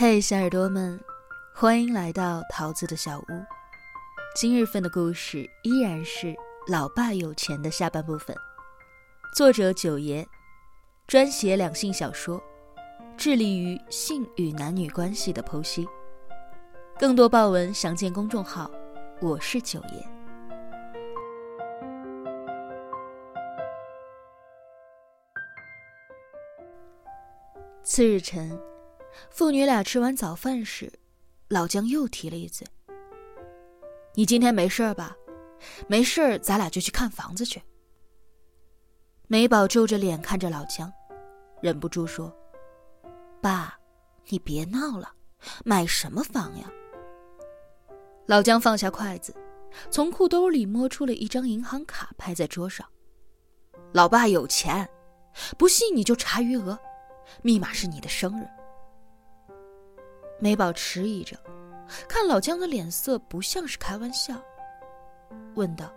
嘿，小耳朵们，欢迎来到桃子的小屋。今日份的故事依然是《老爸有钱》的下半部分。作者九爷，专写两性小说，致力于性与男女关系的剖析。更多爆文详见公众号“我是九爷”。次日晨。父女俩吃完早饭时，老姜又提了一嘴：“你今天没事吧？没事咱俩就去看房子去。”美宝皱着脸看着老姜，忍不住说：“爸，你别闹了，买什么房呀？”老姜放下筷子，从裤兜里摸出了一张银行卡，拍在桌上：“老爸有钱，不信你就查余额，密码是你的生日。”美宝迟疑着，看老姜的脸色不像是开玩笑，问道：“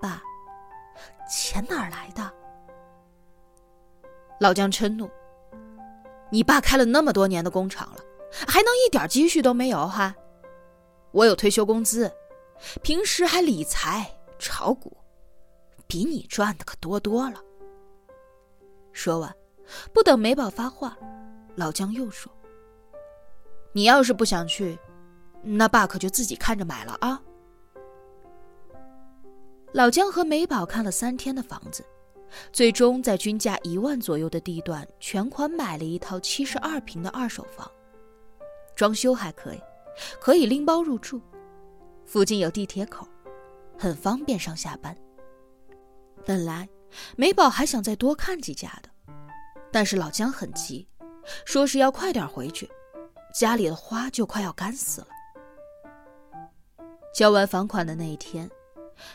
爸，钱哪儿来的？”老姜嗔怒：“你爸开了那么多年的工厂了，还能一点积蓄都没有哈？我有退休工资，平时还理财炒股，比你赚的可多多了。”说完，不等美宝发话，老姜又说。你要是不想去，那爸可就自己看着买了啊。老姜和美宝看了三天的房子，最终在均价一万左右的地段全款买了一套七十二平的二手房，装修还可以，可以拎包入住，附近有地铁口，很方便上下班。本来美宝还想再多看几家的，但是老姜很急，说是要快点回去。家里的花就快要干死了。交完房款的那一天，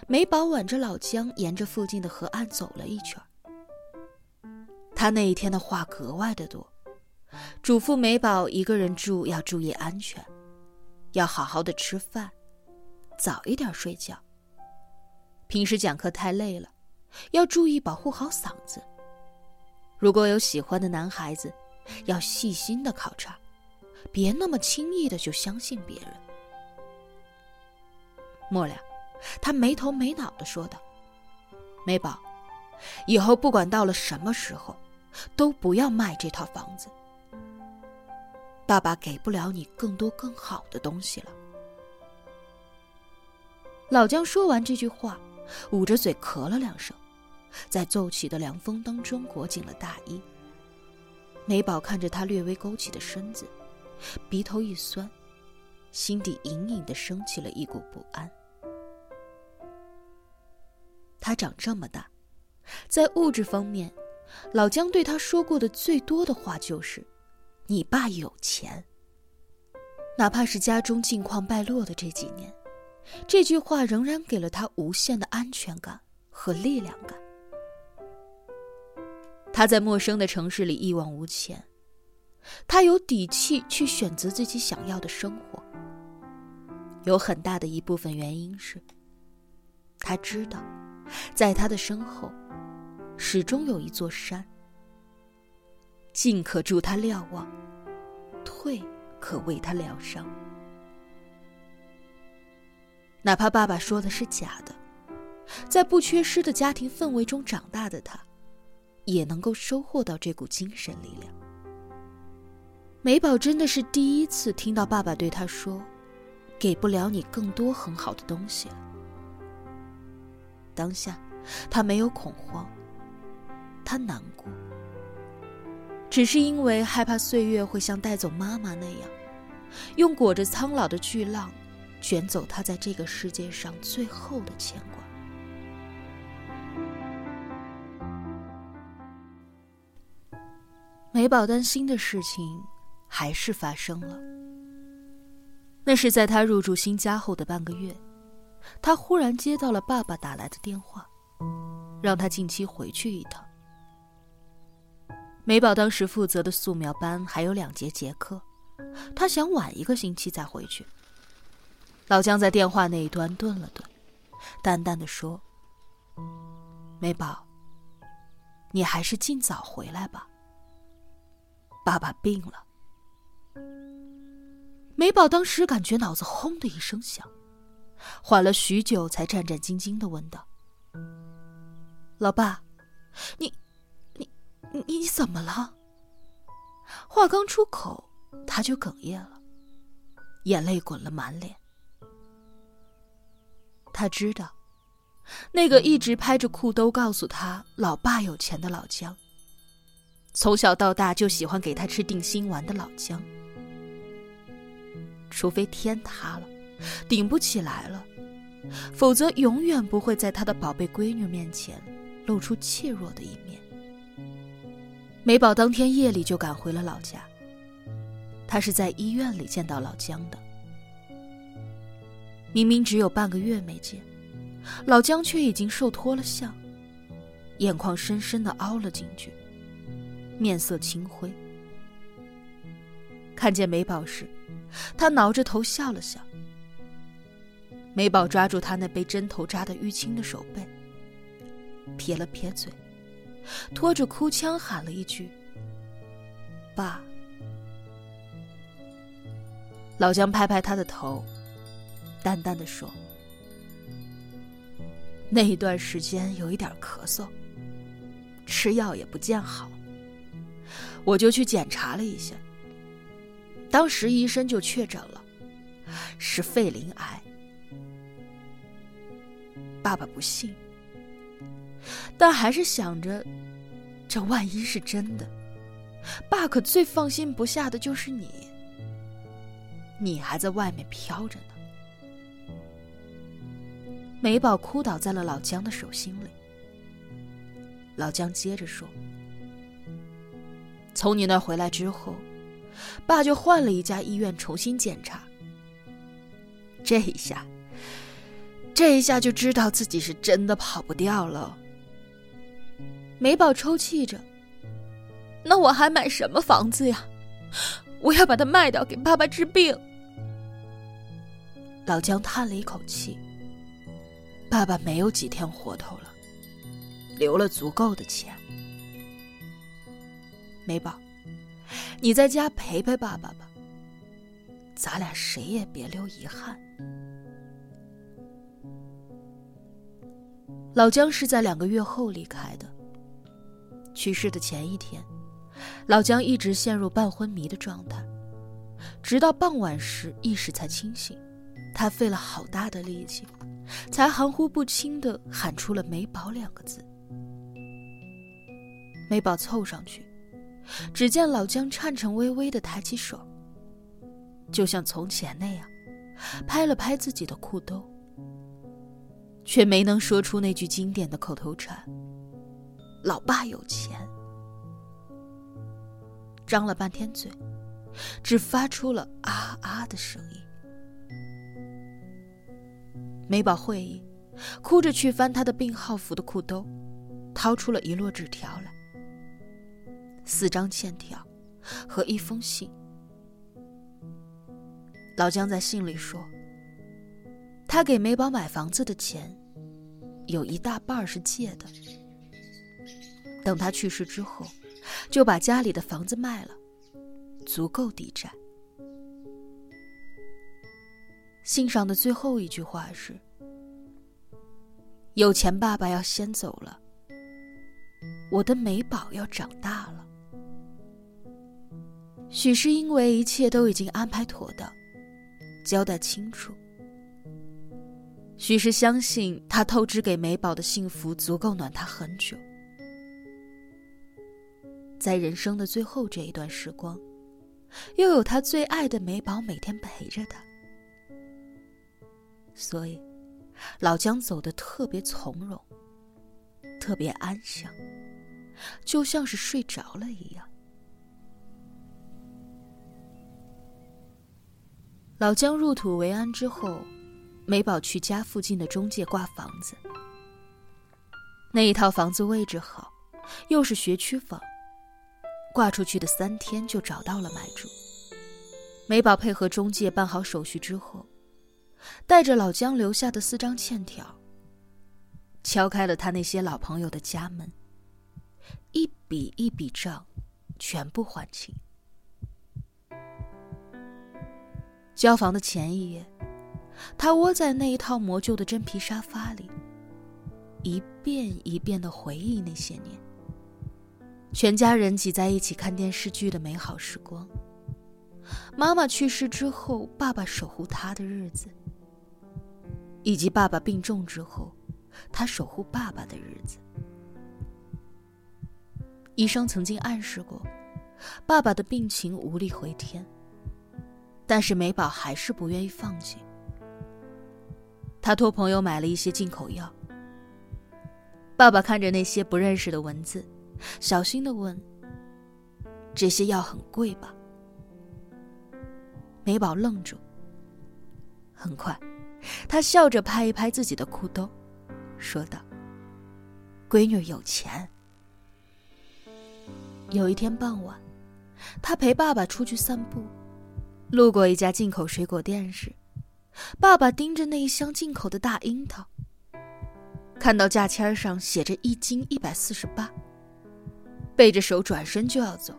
美宝挽着老姜沿着附近的河岸走了一圈。他那一天的话格外的多，嘱咐美宝一个人住要注意安全，要好好的吃饭，早一点睡觉。平时讲课太累了，要注意保护好嗓子。如果有喜欢的男孩子，要细心的考察。别那么轻易的就相信别人。末了，他没头没脑的说道：“美宝，以后不管到了什么时候，都不要卖这套房子。爸爸给不了你更多更好的东西了。”老姜说完这句话，捂着嘴咳了两声，在骤起的凉风当中裹紧了大衣。美宝看着他略微勾起的身子。鼻头一酸，心底隐隐的升起了一股不安。他长这么大，在物质方面，老姜对他说过的最多的话就是：“你爸有钱。”哪怕是家中境况败落的这几年，这句话仍然给了他无限的安全感和力量感。他在陌生的城市里一往无前。他有底气去选择自己想要的生活，有很大的一部分原因是，他知道，在他的身后，始终有一座山，进可助他瞭望，退可为他疗伤。哪怕爸爸说的是假的，在不缺失的家庭氛围中长大的他，也能够收获到这股精神力量。美宝真的是第一次听到爸爸对他说：“给不了你更多很好的东西了。”当下，他没有恐慌，他难过，只是因为害怕岁月会像带走妈妈那样，用裹着苍老的巨浪，卷走他在这个世界上最后的牵挂。美宝担心的事情。还是发生了。那是在他入住新家后的半个月，他忽然接到了爸爸打来的电话，让他近期回去一趟。美宝当时负责的素描班还有两节结课，他想晚一个星期再回去。老姜在电话那一端顿了顿，淡淡的说：“美宝，你还是尽早回来吧。爸爸病了。”美宝当时感觉脑子轰的一声响，缓了许久，才战战兢兢的问道：“老爸，你、你、你、你怎么了？”话刚出口，他就哽咽了，眼泪滚了满脸。他知道，那个一直拍着裤兜告诉他老爸有钱的老姜，从小到大就喜欢给他吃定心丸的老姜。除非天塌了，顶不起来了，否则永远不会在他的宝贝闺女面前露出怯弱的一面。美宝当天夜里就赶回了老家。她是在医院里见到老姜的。明明只有半个月没见，老姜却已经瘦脱了相，眼眶深深的凹了进去，面色青灰。看见美宝时，他挠着头笑了笑。美宝抓住他那被针头扎得淤青的手背，撇了撇嘴，拖着哭腔喊了一句：“爸。”老姜拍拍他的头，淡淡的说：“那一段时间有一点咳嗽，吃药也不见好，我就去检查了一下。”当时医生就确诊了，是肺鳞癌。爸爸不信，但还是想着，这万一是真的，爸可最放心不下的就是你。你还在外面飘着呢。美宝哭倒在了老姜的手心里。老姜接着说：“从你那回来之后。”爸就换了一家医院重新检查，这一下，这一下就知道自己是真的跑不掉了。美宝抽泣着：“那我还买什么房子呀？我要把它卖掉给爸爸治病。”老姜叹了一口气：“爸爸没有几天活头了，留了足够的钱。”美宝。你在家陪陪爸爸吧，咱俩谁也别留遗憾。老姜是在两个月后离开的。去世的前一天，老姜一直陷入半昏迷的状态，直到傍晚时意识才清醒。他费了好大的力气，才含糊不清的喊出了“美宝”两个字。美宝凑上去。只见老姜颤颤巍巍的抬起手，就像从前那样，拍了拍自己的裤兜，却没能说出那句经典的口头禅：“老爸有钱。”张了半天嘴，只发出了啊啊的声音。美宝会意，哭着去翻他的病号服的裤兜，掏出了一摞纸条来。四张欠条和一封信。老姜在信里说，他给美宝买房子的钱，有一大半是借的。等他去世之后，就把家里的房子卖了，足够抵债。信上的最后一句话是：“有钱爸爸要先走了，我的美宝要长大了。”许是因为一切都已经安排妥当，交代清楚。许是相信他透支给美宝的幸福足够暖他很久，在人生的最后这一段时光，又有他最爱的美宝每天陪着他，所以老姜走得特别从容，特别安详，就像是睡着了一样。老姜入土为安之后，美宝去家附近的中介挂房子。那一套房子位置好，又是学区房，挂出去的三天就找到了买主。美宝配合中介办好手续之后，带着老姜留下的四张欠条，敲开了他那些老朋友的家门，一笔一笔账，全部还清。交房的前一夜，他窝在那一套磨旧的真皮沙发里，一遍一遍的回忆那些年，全家人挤在一起看电视剧的美好时光。妈妈去世之后，爸爸守护他的日子，以及爸爸病重之后，他守护爸爸的日子。医生曾经暗示过，爸爸的病情无力回天。但是美宝还是不愿意放弃。他托朋友买了一些进口药。爸爸看着那些不认识的文字，小心的问：“这些药很贵吧？”美宝愣住。很快，他笑着拍一拍自己的裤兜，说道：“闺女有钱。”有一天傍晚，他陪爸爸出去散步。路过一家进口水果店时，爸爸盯着那一箱进口的大樱桃，看到价签上写着一斤一百四十八，背着手转身就要走。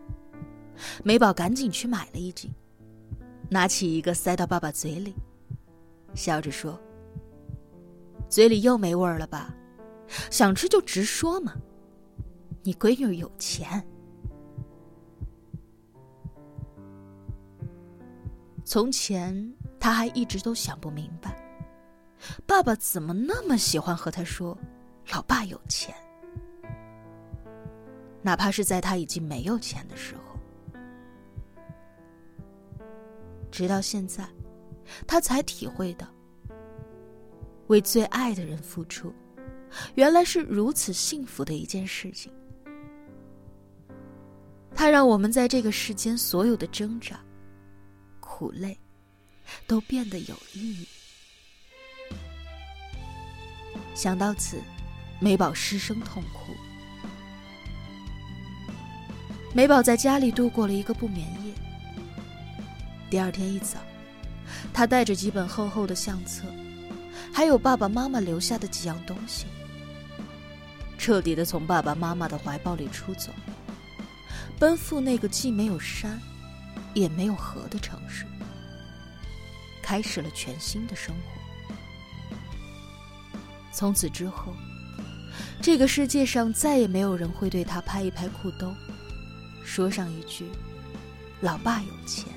美宝赶紧去买了一斤，拿起一个塞到爸爸嘴里，笑着说：“嘴里又没味儿了吧？想吃就直说嘛，你闺女有钱。”从前，他还一直都想不明白，爸爸怎么那么喜欢和他说“老爸有钱”，哪怕是在他已经没有钱的时候。直到现在，他才体会到，为最爱的人付出，原来是如此幸福的一件事情。他让我们在这个世间所有的挣扎。苦累，都变得有意义。想到此，美宝失声痛哭。美宝在家里度过了一个不眠夜。第二天一早，她带着几本厚厚的相册，还有爸爸妈妈留下的几样东西，彻底的从爸爸妈妈的怀抱里出走，奔赴那个既没有山。也没有河的城市，开始了全新的生活。从此之后，这个世界上再也没有人会对他拍一拍裤兜，说上一句“老爸有钱”。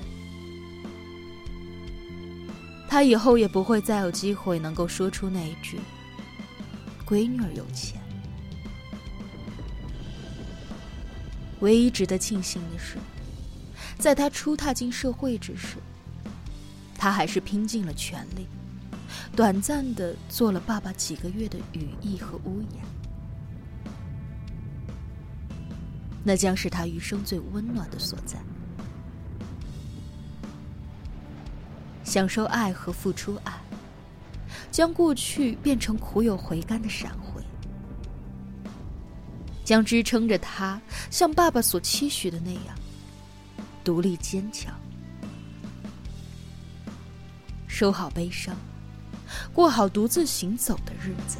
他以后也不会再有机会能够说出那一句“闺女儿有钱”。唯一值得庆幸的是。在他初踏进社会之时，他还是拼尽了全力，短暂的做了爸爸几个月的羽翼和屋檐。那将是他余生最温暖的所在。享受爱和付出爱，将过去变成苦有回甘的闪回，将支撑着他像爸爸所期许的那样。独立坚强，收好悲伤，过好独自行走的日子。